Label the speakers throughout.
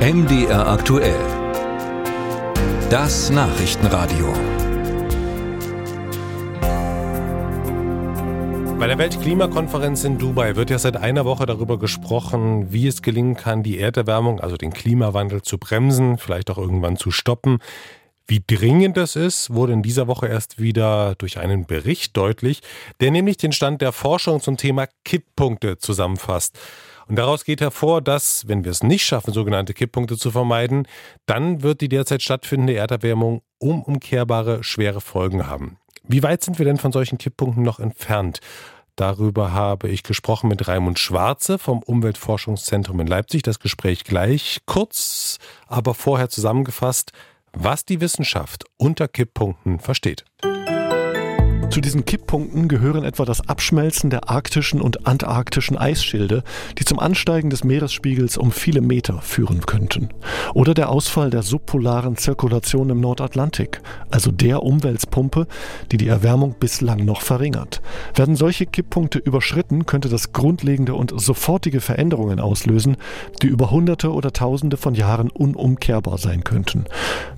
Speaker 1: MDR aktuell. Das Nachrichtenradio.
Speaker 2: Bei der Weltklimakonferenz in Dubai wird ja seit einer Woche darüber gesprochen, wie es gelingen kann, die Erderwärmung, also den Klimawandel zu bremsen, vielleicht auch irgendwann zu stoppen. Wie dringend das ist, wurde in dieser Woche erst wieder durch einen Bericht deutlich, der nämlich den Stand der Forschung zum Thema Kipppunkte zusammenfasst. Und daraus geht hervor, dass, wenn wir es nicht schaffen, sogenannte Kipppunkte zu vermeiden, dann wird die derzeit stattfindende Erderwärmung unumkehrbare schwere Folgen haben. Wie weit sind wir denn von solchen Kipppunkten noch entfernt? Darüber habe ich gesprochen mit Raimund Schwarze vom Umweltforschungszentrum in Leipzig. Das Gespräch gleich kurz, aber vorher zusammengefasst, was die Wissenschaft unter Kipppunkten versteht.
Speaker 3: Zu diesen Kipppunkten gehören etwa das Abschmelzen der arktischen und antarktischen Eisschilde, die zum Ansteigen des Meeresspiegels um viele Meter führen könnten. Oder der Ausfall der subpolaren Zirkulation im Nordatlantik, also der Umweltpumpe, die die Erwärmung bislang noch verringert. Werden solche Kipppunkte überschritten, könnte das grundlegende und sofortige Veränderungen auslösen, die über Hunderte oder Tausende von Jahren unumkehrbar sein könnten.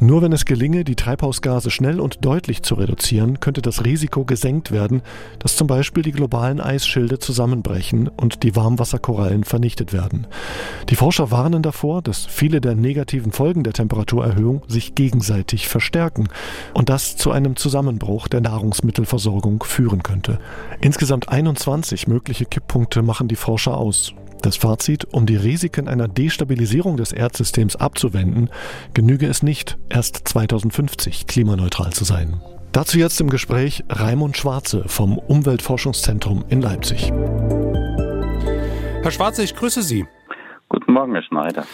Speaker 3: Nur wenn es gelinge, die Treibhausgase schnell und deutlich zu reduzieren, könnte das Risiko gesenkt werden, dass zum Beispiel die globalen Eisschilde zusammenbrechen und die Warmwasserkorallen vernichtet werden. Die Forscher warnen davor, dass viele der negativen Folgen der Temperaturerhöhung sich gegenseitig verstärken und das zu einem Zusammenbruch der Nahrungsmittelversorgung führen könnte. Insgesamt 21 mögliche Kipppunkte machen die Forscher aus. Das Fazit, um die Risiken einer Destabilisierung des Erdsystems abzuwenden, genüge es nicht, erst 2050 klimaneutral zu sein. Dazu jetzt im Gespräch Raimund Schwarze vom Umweltforschungszentrum in Leipzig.
Speaker 2: Herr Schwarze, ich grüße Sie.
Speaker 4: Guten Morgen, Herr Schneider.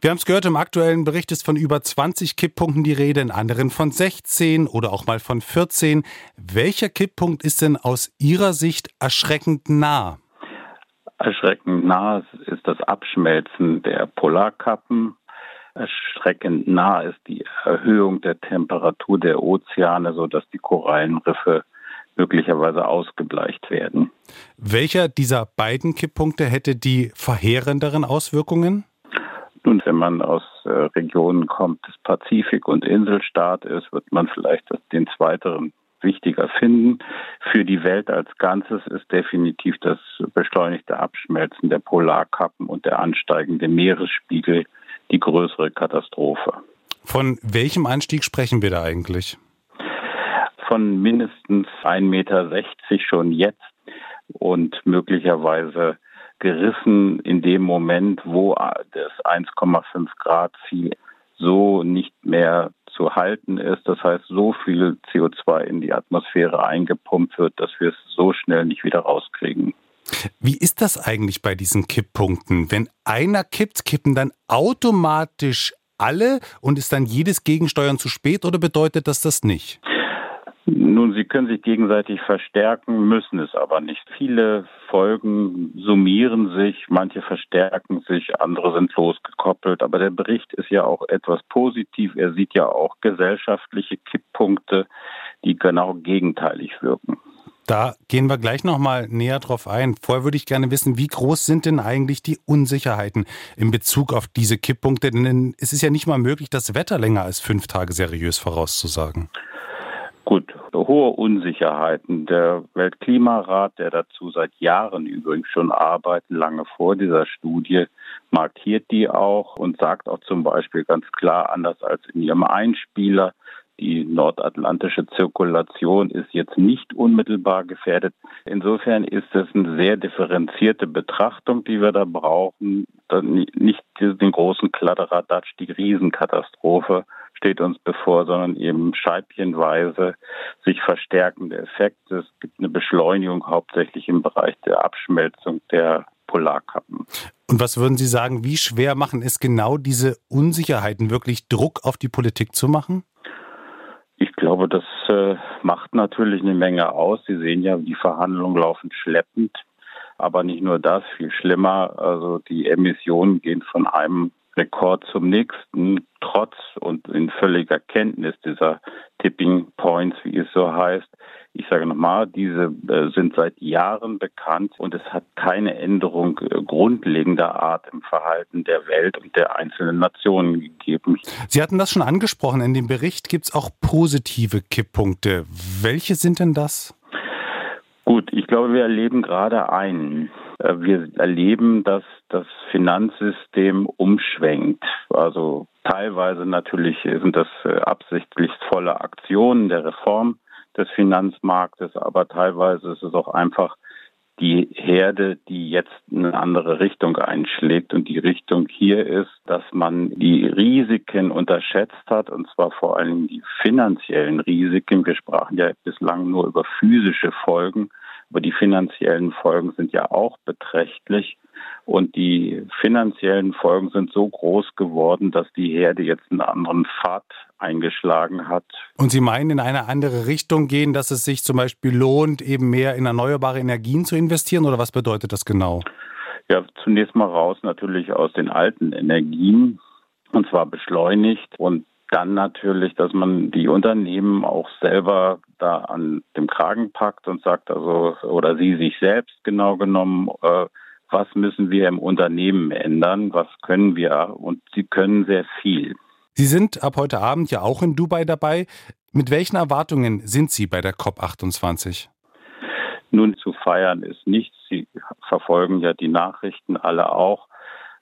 Speaker 2: Wir haben es gehört, im aktuellen Bericht ist von über 20 Kipppunkten die Rede, in anderen von 16 oder auch mal von 14. Welcher Kipppunkt ist denn aus Ihrer Sicht erschreckend nah?
Speaker 4: Erschreckend nah ist das Abschmelzen der Polarkappen erschreckend nah ist die Erhöhung der Temperatur der Ozeane, sodass die Korallenriffe möglicherweise ausgebleicht werden.
Speaker 2: Welcher dieser beiden Kipppunkte hätte die verheerenderen Auswirkungen?
Speaker 4: Nun, wenn man aus äh, Regionen kommt des Pazifik und Inselstaat ist, wird man vielleicht den zweiteren wichtiger finden. Für die Welt als Ganzes ist definitiv das beschleunigte Abschmelzen der Polarkappen und der ansteigende Meeresspiegel die größere Katastrophe.
Speaker 2: Von welchem Anstieg sprechen wir da eigentlich?
Speaker 4: Von mindestens 1,60 Meter schon jetzt und möglicherweise gerissen in dem Moment, wo das 1,5 Grad Ziel so nicht mehr zu halten ist. Das heißt, so viel CO2 in die Atmosphäre eingepumpt wird, dass wir es so schnell nicht wieder rauskriegen.
Speaker 2: Wie ist das eigentlich bei diesen Kipppunkten? Wenn einer kippt, kippen dann automatisch alle und ist dann jedes Gegensteuern zu spät oder bedeutet das das nicht?
Speaker 4: Nun, sie können sich gegenseitig verstärken, müssen es aber nicht. Viele Folgen summieren sich, manche verstärken sich, andere sind losgekoppelt. Aber der Bericht ist ja auch etwas positiv. Er sieht ja auch gesellschaftliche Kipppunkte, die genau gegenteilig wirken.
Speaker 2: Da gehen wir gleich nochmal näher drauf ein. Vorher würde ich gerne wissen, wie groß sind denn eigentlich die Unsicherheiten in Bezug auf diese Kipppunkte? Denn es ist ja nicht mal möglich, das Wetter länger als fünf Tage seriös vorauszusagen.
Speaker 4: Gut, hohe Unsicherheiten. Der Weltklimarat, der dazu seit Jahren übrigens schon arbeitet, lange vor dieser Studie, markiert die auch und sagt auch zum Beispiel ganz klar, anders als in ihrem Einspieler, die nordatlantische Zirkulation ist jetzt nicht unmittelbar gefährdet. Insofern ist es eine sehr differenzierte Betrachtung, die wir da brauchen. Nicht den großen Kladderadatsch, die Riesenkatastrophe steht uns bevor, sondern eben scheibchenweise sich verstärkende Effekte. Es gibt eine Beschleunigung hauptsächlich im Bereich der Abschmelzung der Polarkappen.
Speaker 2: Und was würden Sie sagen, wie schwer machen es genau diese Unsicherheiten, wirklich Druck auf die Politik zu machen?
Speaker 4: Ich glaube, das äh, macht natürlich eine Menge aus. Sie sehen ja, die Verhandlungen laufen schleppend. Aber nicht nur das, viel schlimmer. Also die Emissionen gehen von einem Rekord zum nächsten, trotz und in völliger Kenntnis dieser Tipping Points, wie es so heißt. Ich sage nochmal, diese äh, sind seit Jahren bekannt und es hat keine Änderung äh, grundlegender Art im Verhalten der Welt und der einzelnen Nationen gegeben.
Speaker 2: Sie hatten das schon angesprochen. In dem Bericht gibt es auch positive Kipppunkte. Welche sind denn das?
Speaker 4: Gut, ich glaube, wir erleben gerade einen. Äh, wir erleben, dass das Finanzsystem umschwenkt. Also teilweise natürlich sind das absichtlich volle Aktionen der Reform des Finanzmarktes, aber teilweise ist es auch einfach die Herde, die jetzt eine andere Richtung einschlägt. Und die Richtung hier ist, dass man die Risiken unterschätzt hat, und zwar vor allem die finanziellen Risiken. Wir sprachen ja bislang nur über physische Folgen, aber die finanziellen Folgen sind ja auch beträchtlich. Und die finanziellen Folgen sind so groß geworden, dass die Herde jetzt einen anderen Pfad eingeschlagen hat.
Speaker 2: Und Sie meinen in eine andere Richtung gehen, dass es sich zum Beispiel lohnt, eben mehr in erneuerbare Energien zu investieren? Oder was bedeutet das genau?
Speaker 4: Ja, zunächst mal raus natürlich aus den alten Energien und zwar beschleunigt und dann natürlich, dass man die Unternehmen auch selber da an dem Kragen packt und sagt, also, oder sie sich selbst genau genommen, äh, was müssen wir im Unternehmen ändern, was können wir und sie können sehr viel.
Speaker 2: Sie sind ab heute Abend ja auch in Dubai dabei. Mit welchen Erwartungen sind Sie bei der COP28?
Speaker 4: Nun, zu feiern ist nichts. Sie verfolgen ja die Nachrichten alle auch,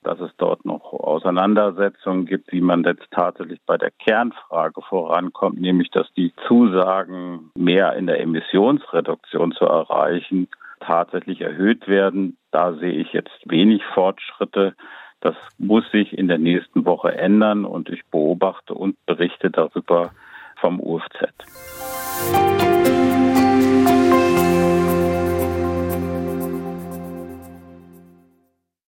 Speaker 4: dass es dort noch Auseinandersetzungen gibt, wie man jetzt tatsächlich bei der Kernfrage vorankommt, nämlich dass die Zusagen, mehr in der Emissionsreduktion zu erreichen, tatsächlich erhöht werden. Da sehe ich jetzt wenig Fortschritte. Das muss sich in der nächsten Woche ändern und ich beobachte und berichte darüber vom UFZ.